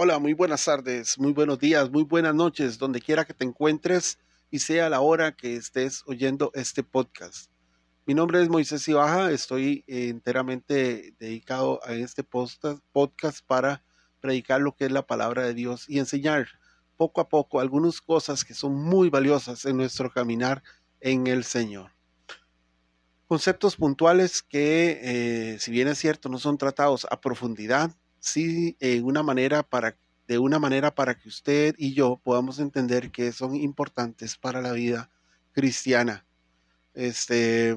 Hola, muy buenas tardes, muy buenos días, muy buenas noches, donde quiera que te encuentres y sea la hora que estés oyendo este podcast. Mi nombre es Moisés Ibaja, estoy enteramente dedicado a este podcast para predicar lo que es la palabra de Dios y enseñar poco a poco algunas cosas que son muy valiosas en nuestro caminar en el Señor. Conceptos puntuales que, eh, si bien es cierto, no son tratados a profundidad, sí una manera para, de una manera para que usted y yo podamos entender que son importantes para la vida cristiana. Este,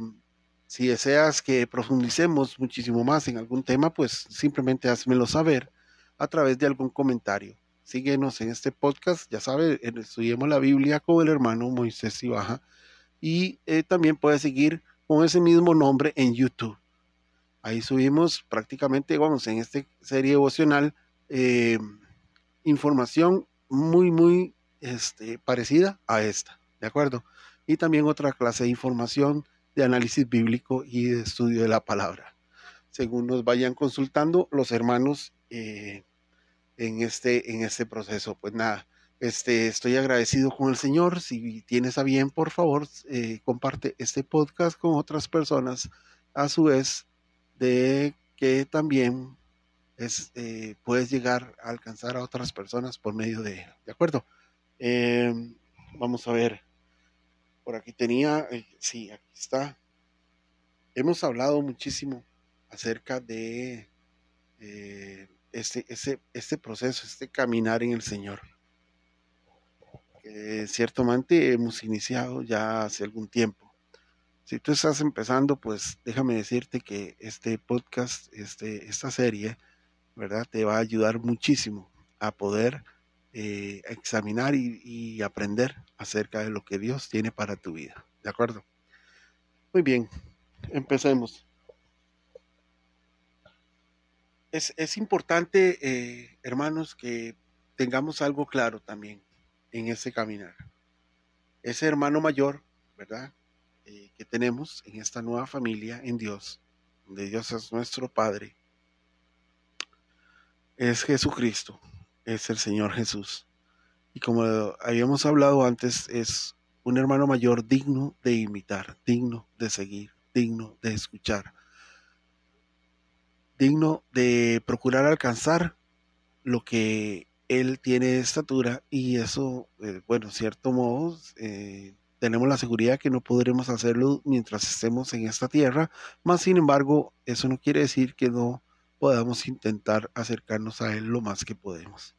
si deseas que profundicemos muchísimo más en algún tema, pues simplemente házmelo saber a través de algún comentario. Síguenos en este podcast, ya sabes, estudiemos la Biblia con el hermano Moisés Ibaja y eh, también puedes seguir con ese mismo nombre en YouTube. Ahí subimos prácticamente, vamos, en esta serie devocional, eh, información muy, muy este, parecida a esta, ¿de acuerdo? Y también otra clase de información de análisis bíblico y de estudio de la palabra, según nos vayan consultando los hermanos eh, en, este, en este proceso. Pues nada, este, estoy agradecido con el Señor. Si tienes a bien, por favor, eh, comparte este podcast con otras personas. A su vez, de que también es, eh, puedes llegar a alcanzar a otras personas por medio de. ¿De acuerdo? Em, vamos a ver. Por aquí tenía, eh, sí, aquí está. Hemos hablado muchísimo acerca de este, ese, este proceso, este caminar en el Señor. Eh, ciertamente hemos iniciado ya hace algún tiempo. Si tú estás empezando, pues déjame decirte que este podcast, este, esta serie, ¿verdad? Te va a ayudar muchísimo a poder eh, examinar y, aprender acerca de lo que Dios tiene para tu vida. ¿De acuerdo? Muy bien, empecemos. Es, importante, eh, hermanos, que tengamos algo claro también en ese caminar. Ese hermano mayor, ¿verdad? Eh, que tenemos en esta nueva familia en Dios, donde Dios es nuestro Padre, es Jesucristo, es el Señor Jesús. Y como habíamos hablado antes, es un hermano mayor digno de imitar, digno de seguir, digno de escuchar, digno de procurar alcanzar lo que él tiene estatura y eso, eh, bueno, cierto modo, eh, tenemos la seguridad que no podremos hacerlo mientras estemos en esta tierra, más sin embargo, eso no quiere decir que no podamos intentar acercarnos a él lo más que podemos.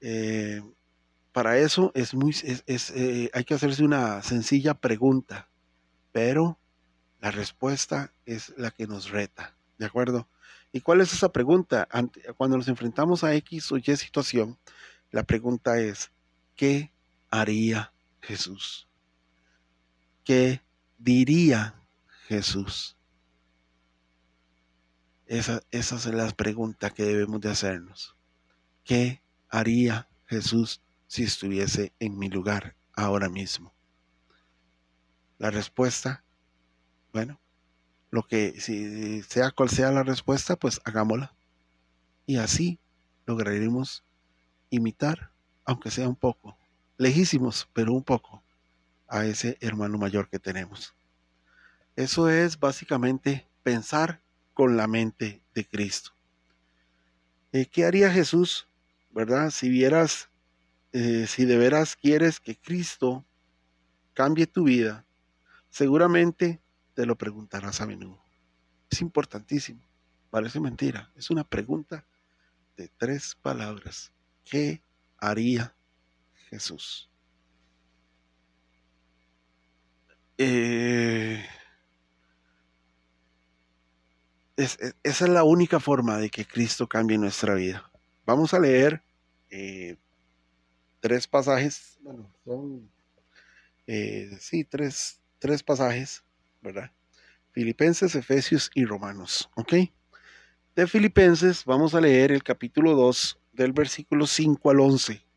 Eh, para eso es muy, es, hay que hacerse una sencilla pregunta, pero la respuesta es la que nos reta, ¿de acuerdo? ¿Y cuál es esa pregunta? Cuando nos enfrentamos a X o Y situación, la pregunta es, ¿qué haría Jesús? ¿Qué diría Jesús? Esa, es la pregunta que debemos de hacernos. ¿Qué haría Jesús si estuviese en mi lugar ahora mismo? La respuesta, bueno, lo que, si sea cual sea la respuesta, pues hagámosla. Y así lograremos imitar, aunque sea un poco, lejísimos, pero un poco, a ese hermano mayor que tenemos. Eso es básicamente pensar con la mente de Cristo. Eh, ¿Qué haría Jesús, verdad? Si vieras, eh, si de veras quieres que Cristo cambie tu vida, seguramente te lo preguntarás a menudo. Es importantísimo. Parece mentira. Es una pregunta de tres palabras. ¿Qué haría Jesús? Eh, esa es la única forma de que Cristo cambie nuestra vida. Vamos a leer eh, tres pasajes, bueno, son, eh, sí, tres, tres pasajes ¿verdad? Filipenses, Efesios y Romanos, ¿ok? De Filipenses vamos a leer el capítulo 2 del versículo 5 al 11.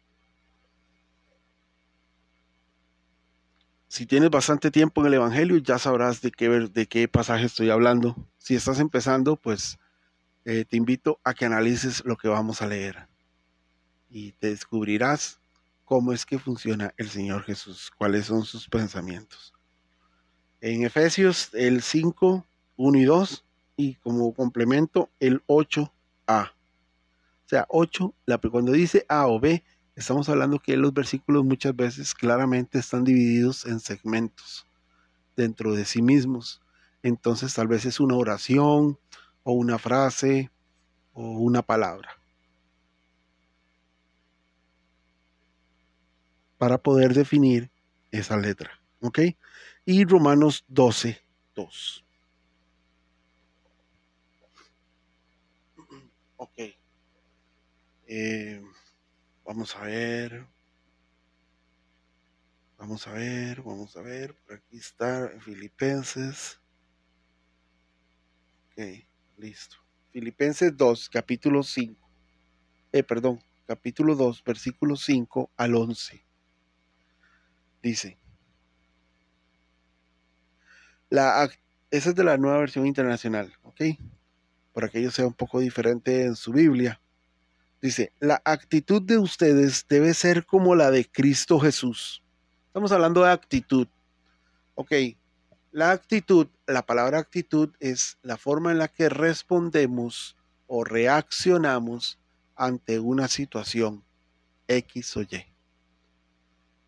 Si tienes bastante tiempo en el Evangelio, ya sabrás de qué, de qué pasaje estoy hablando. Si estás empezando, pues eh, te invito a que analices lo que vamos a leer. y te descubrirás cómo es que funciona el Señor Jesús, cuáles son sus pensamientos. En Efesios el 5, 1 y 2 y como complemento el 8a. O sea, 8, cuando dice A o B, estamos hablando que los versículos muchas veces claramente están divididos en segmentos dentro de sí mismos. Entonces tal vez es una oración o una frase o una palabra. Para poder definir esa letra. ¿Ok? Y Romanos 12, 2. Ok. Eh, vamos a ver. Vamos a ver, vamos a ver. Por aquí está Filipenses. Ok, listo. Filipenses 2, capítulo 5. Eh, perdón, capítulo 2, versículo 5 al 11. Dice. La, esa es de la nueva versión internacional, ¿ok? Para que ello sea un poco diferente en su Biblia. Dice, la actitud de ustedes debe ser como la de Cristo Jesús. Estamos hablando de actitud. Ok, la actitud, la palabra actitud es la forma en la que respondemos o reaccionamos ante una situación X o Y.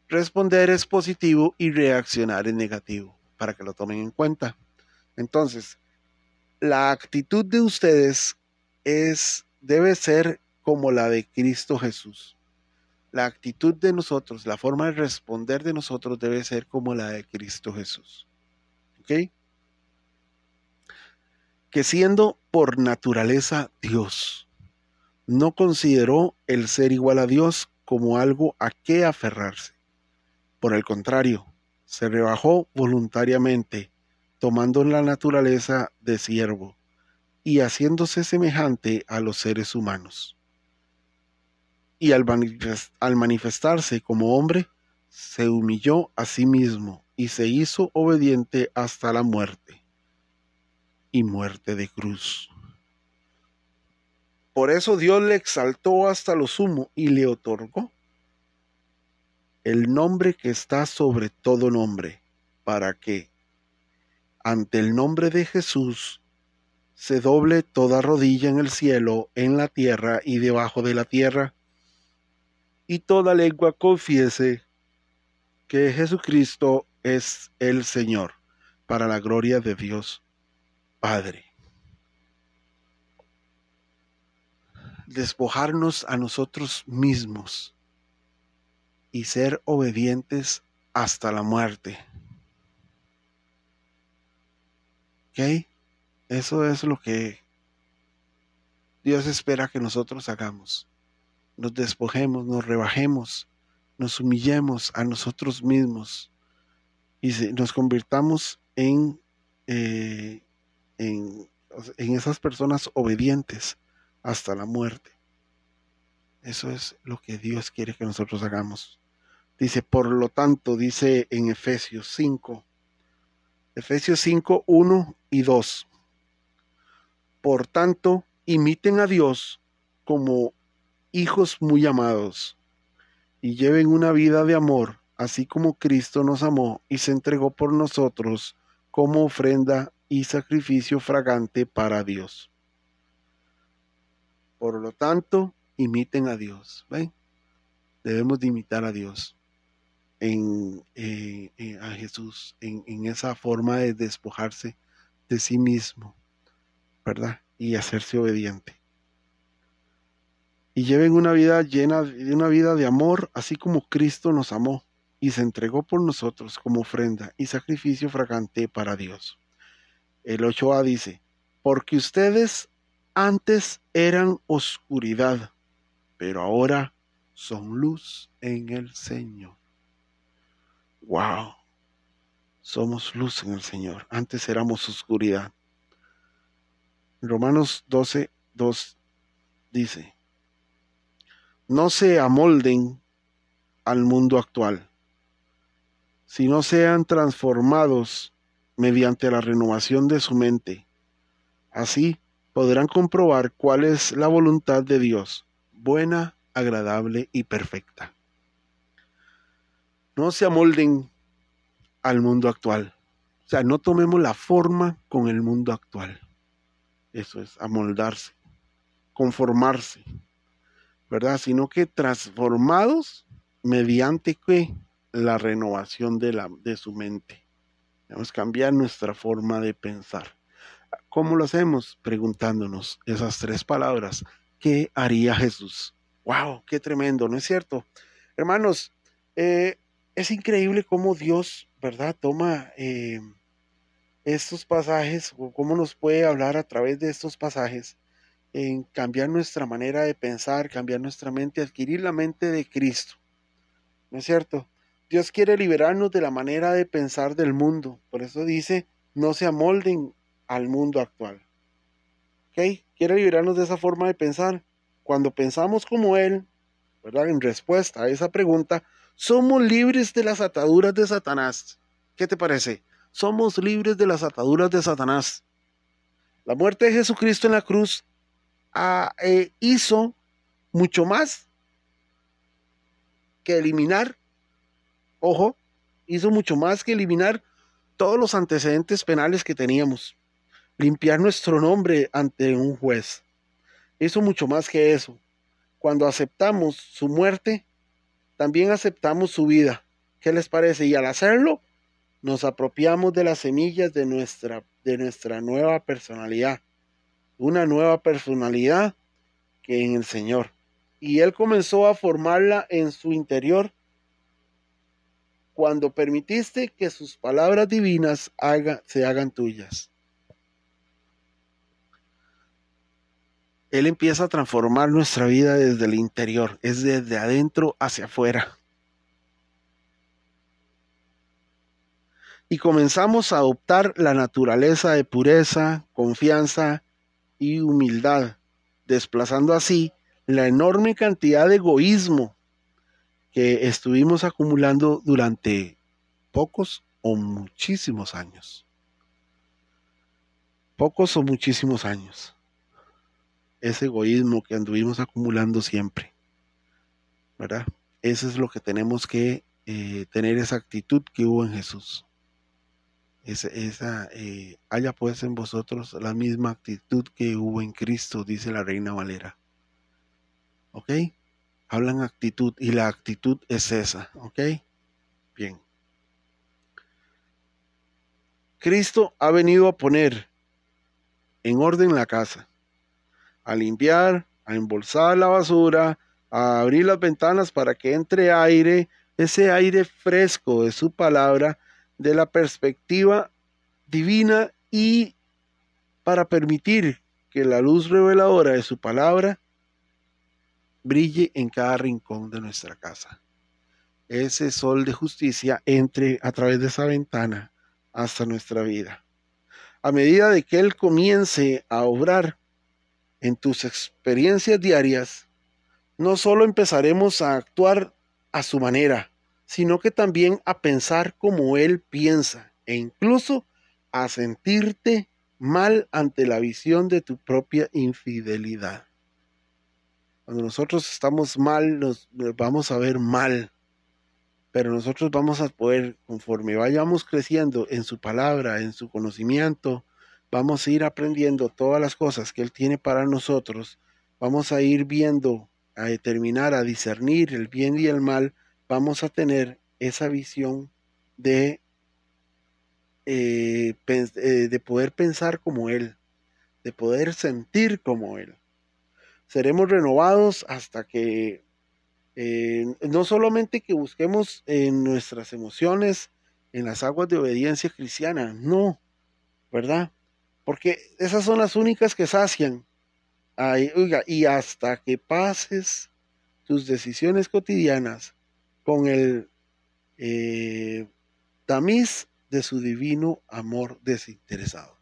Responder es positivo y reaccionar es negativo, para que lo tomen en cuenta. Entonces, la actitud de ustedes es debe ser como la de Cristo Jesús. La actitud de nosotros, la forma de responder de nosotros debe ser como la de Cristo Jesús. ¿Ok? Que siendo por naturaleza Dios, no consideró el ser igual a Dios como algo a qué aferrarse. Por el contrario, se rebajó voluntariamente, tomando la naturaleza de siervo y haciéndose semejante a los seres humanos y al, manifestarse como hombre, se humilló a sí mismo y se hizo obediente hasta la muerte y muerte de cruz. Por eso Dios le exaltó hasta lo sumo y le otorgó el nombre que está sobre todo nombre, para que ante el nombre de Jesús se doble toda rodilla en el cielo, en la tierra y debajo de la tierra, y toda lengua confiese que Jesucristo es el Señor, para la gloria de Dios Padre. Despojarnos a nosotros mismos y ser obedientes hasta la muerte. ¿Ok? Eso es lo que Dios espera que nosotros hagamos nos despojemos, nos rebajemos, nos humillemos a nosotros mismos y nos convirtamos en, eh, en, en esas personas obedientes hasta la muerte. Eso es lo que Dios quiere que nosotros hagamos. Dice, por lo tanto, dice en Efesios 5, Efesios 5, 1 y 2. Por tanto, imiten a Dios como hijos muy amados, y lleven una vida de amor, así como Cristo nos amó y se entregó por nosotros como ofrenda y sacrificio fragante para Dios. Por lo tanto, imiten a Dios. ¿ven? Debemos de imitar a Dios, en, eh, eh, a Jesús, en esa forma de despojarse de sí mismo, ¿verdad? Y hacerse obediente y lleven una vida llena de una vida de amor, así como Cristo nos amó y se entregó por nosotros como ofrenda y sacrificio fragante para Dios. El 8a dice, porque ustedes antes eran oscuridad, pero ahora son luz en el Señor. Wow, somos luz en el Señor. Antes éramos oscuridad. Romanos 12, 2 dice, no se amolden al mundo actual, sino sean transformados mediante la renovación de su mente. Así podrán comprobar cuál es la voluntad de Dios, buena, agradable y perfecta. No se amolden al mundo actual. O sea, no tomemos la forma con el mundo actual. Eso es, amoldarse, conformarse, ¿verdad? Sino que transformados mediante la renovación de, la, de su mente. Debemos cambiar nuestra forma de pensar. ¿Cómo lo hacemos? Preguntándonos esas tres palabras. ¿Qué haría Jesús? ¡Wow! ¡Qué tremendo! ¿No es cierto? Hermanos, eh, es increíble cómo Dios, ¿verdad? Toma eh, estos pasajes, o cómo nos puede hablar a través de estos pasajes en cambiar nuestra manera de pensar, cambiar nuestra mente, adquirir la mente de Cristo. ¿No es cierto? Dios quiere liberarnos de la manera de pensar del mundo. Por eso dice, no se amolden al mundo actual. ¿Ok? Quiere liberarnos de esa forma de pensar. Cuando pensamos como Él, ¿verdad? En respuesta a esa pregunta, somos libres de las ataduras de Satanás. ¿Qué te parece? Somos libres de las ataduras de Satanás. La muerte de Jesucristo en la cruz eh, hizo mucho más que eliminar ojo, hizo mucho más que eliminar todos los antecedentes penales que teníamos, limpiar nuestro nombre ante un juez. Hizo mucho más que eso. Cuando aceptamos su muerte, también aceptamos su vida. ¿Qué les parece? Y al hacerlo, nos apropiamos de las semillas de nuestra, de nuestra nueva personalidad. Una nueva personalidad que en el Señor. Y Él comenzó a formarla en su interior cuando permitiste que sus palabras divinas se hagan tuyas. Él empieza a transformar nuestra vida desde el interior, es desde adentro hacia afuera. Y comenzamos a adoptar la naturaleza de pureza, confianza y humildad, desplazando así la enorme cantidad de egoísmo que estuvimos acumulando durante pocos o muchísimos años. Pocos o muchísimos años. Ese egoísmo que anduvimos acumulando siempre. ¿Verdad? Eso es lo que tenemos que eh, tener esa actitud que hubo en Jesús. Esa, esa eh, haya pues en vosotros la misma actitud que hubo en Cristo, dice la Reina Valera. ¿Ok? hablan actitud y la actitud es esa, ¿ok? Bien. Cristo ha venido a poner en orden la casa, a limpiar, a embolsar la basura, a abrir las ventanas para que entre aire, ese aire fresco de su palabra, de la perspectiva divina y para permitir que la luz reveladora de su palabra brille en cada rincón de nuestra casa. Ese sol de justicia entre a través de esa ventana hasta nuestra vida. A medida de que Él comience a obrar en tus experiencias diarias, no solo empezaremos a actuar a su manera, sino que también a pensar como Él piensa e incluso a sentirte mal ante la visión de tu propia infidelidad. Cuando nosotros estamos mal, nos vamos a ver mal. Pero nosotros vamos a poder, conforme vayamos creciendo en su palabra, en su conocimiento, vamos a ir aprendiendo todas las cosas que Él tiene para nosotros. Vamos a ir viendo, a determinar, a discernir el bien y el mal. Vamos a tener esa visión de, eh, eh, de poder pensar como Él, de poder sentir como Él seremos renovados hasta que eh, no solamente que busquemos en nuestras emociones, en las aguas de obediencia cristiana, no, ¿verdad? Porque esas son las únicas que sacian. oiga, y hasta que pases tus decisiones cotidianas con el eh, tamiz de su divino amor desinteresado.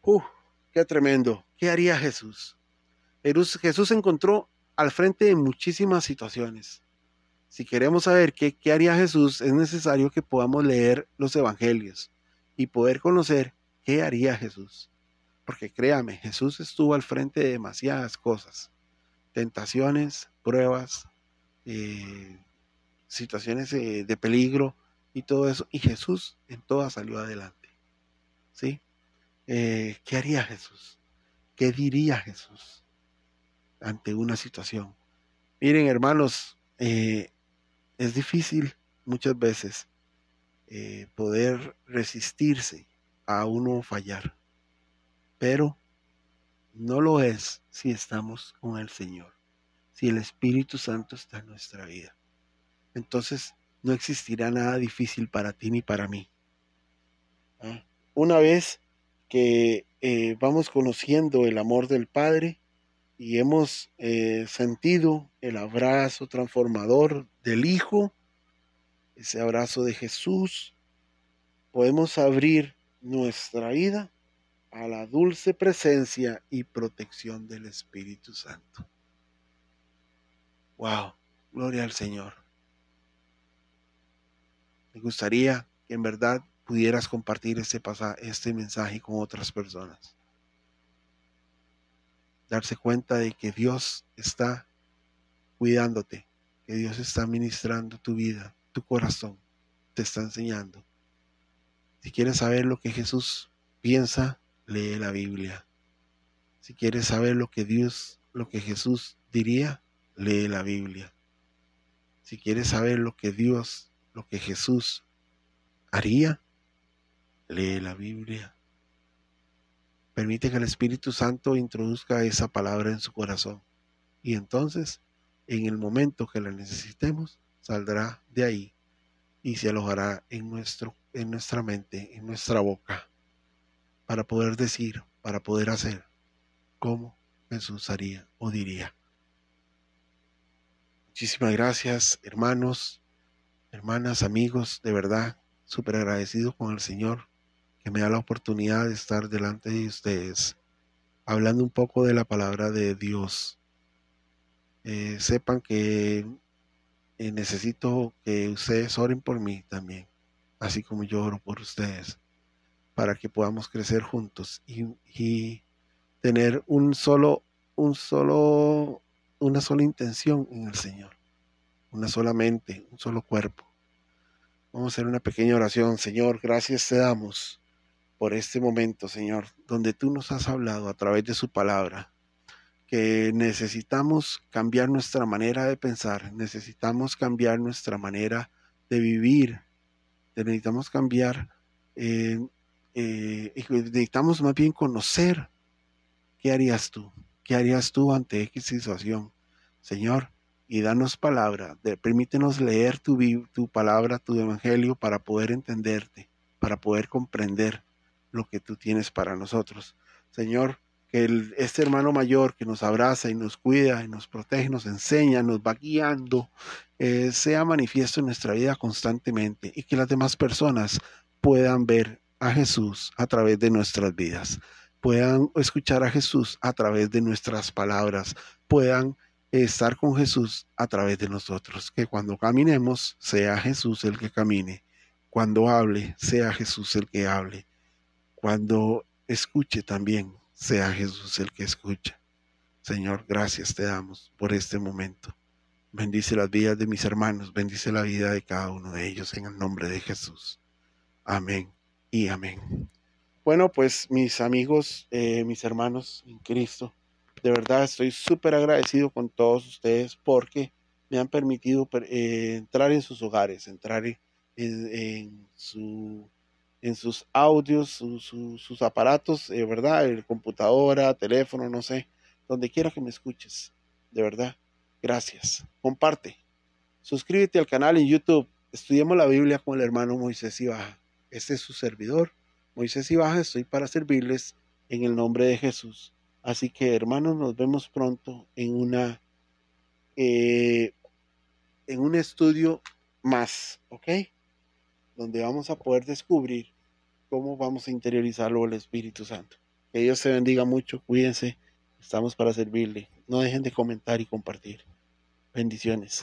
Uf, qué tremendo. ¿Qué haría Jesús? Jesús se encontró al frente de muchísimas situaciones. Si queremos saber qué, qué haría Jesús, es necesario que podamos leer los evangelios y poder conocer qué haría Jesús. Porque créame, Jesús estuvo al frente de demasiadas cosas. tentaciones, pruebas, eh, situaciones de peligro y todo eso. Y Jesús en todas salió adelante. ¿Sí? Eh, ¿Qué haría Jesús? ¿Qué diría Jesús ante una situación? Miren, hermanos, eh, es difícil muchas veces poder resistirse a uno fallar, pero no lo es si estamos con el Señor, si el Espíritu Santo está en nuestra vida. Entonces no existirá nada difícil para ti ni para mí. ¿Ah? Una vez que eh, vamos conociendo el amor del Padre y hemos eh, sentido el abrazo transformador del Hijo, ese abrazo de Jesús, podemos abrir nuestra vida a la dulce presencia y protección del Espíritu Santo. Wow, gloria al Señor. Me gustaría que en verdad pudieras compartir este, este mensaje con otras personas. Darse cuenta de que Dios está cuidándote, que Dios está ministrando tu vida, tu corazón, te está enseñando. Si quieres saber lo que Jesús piensa lee la Biblia. Si quieres saber lo que Dios, lo que Jesús diría, lee la Biblia. Si quieres saber lo que Dios, lo que Jesús haría, lee la Biblia. Permite que el Espíritu Santo introduzca esa palabra en su corazón. Y entonces, en el momento que la necesitemos, saldrá de ahí y se alojará en, nuestro, en nuestra mente, en nuestra boca para poder decir, para poder hacer como Jesús haría o diría. Muchísimas gracias, hermanos, hermanas, amigos, de verdad, súper agradecido con el Señor que me da la oportunidad de estar delante de ustedes, hablando un poco de la palabra de Dios. Eh, sepan que eh, necesito que ustedes oren por mí también, así como yo oro por ustedes para que podamos crecer juntos y, tener un solo, un solo, una sola intención en el Señor, una sola mente, un solo cuerpo. Vamos a hacer una pequeña oración. Señor, gracias te damos por este momento, Señor, donde tú nos has hablado a través de su palabra, que necesitamos cambiar nuestra manera de pensar, necesitamos cambiar nuestra manera de vivir, necesitamos cambiar eh, eh, necesitamos más bien conocer qué harías tú, harías tú ante X situación, Señor, y danos palabra, de, permítenos leer tu, tu palabra, tu evangelio, para poder entenderte, para poder comprender lo que tú tienes para nosotros. Señor, que este hermano mayor que nos abraza y nos cuida y nos protege, nos enseña, nos va guiando, eh, sea manifiesto en nuestra vida constantemente y que las demás personas puedan ver a Jesús a través de nuestras vidas, puedan escuchar a Jesús a través de nuestras palabras, puedan estar con Jesús a través de nosotros, que cuando caminemos sea Jesús el que camine, cuando hable sea Jesús el que hable, cuando escuche también sea Jesús el que escucha. Señor, gracias te damos por este momento. Bendice las vidas de mis hermanos, bendice la vida de cada uno de ellos en el nombre de Jesús. Amén y amén. Bueno, pues mis amigos, eh, mis hermanos en Cristo, de verdad estoy súper agradecido con todos ustedes porque me han permitido eh, entrar en sus hogares, entrar en, su, en sus audios, sus aparatos, de verdad, el computadora, teléfono, no sé, donde quiera que me escuches, de verdad, gracias. Comparte, suscríbete al canal en YouTube, estudiemos la Biblia con el hermano Moisés y Baja. Este es su servidor, Moisés y Baja, estoy para servirles en el nombre de Jesús. Así que hermanos, nos vemos pronto en una eh, en un estudio más, ¿ok? Donde vamos a poder descubrir cómo vamos a interiorizarlo el Espíritu Santo. Que Dios se bendiga mucho, cuídense, estamos para servirle. No dejen de comentar y compartir. Bendiciones.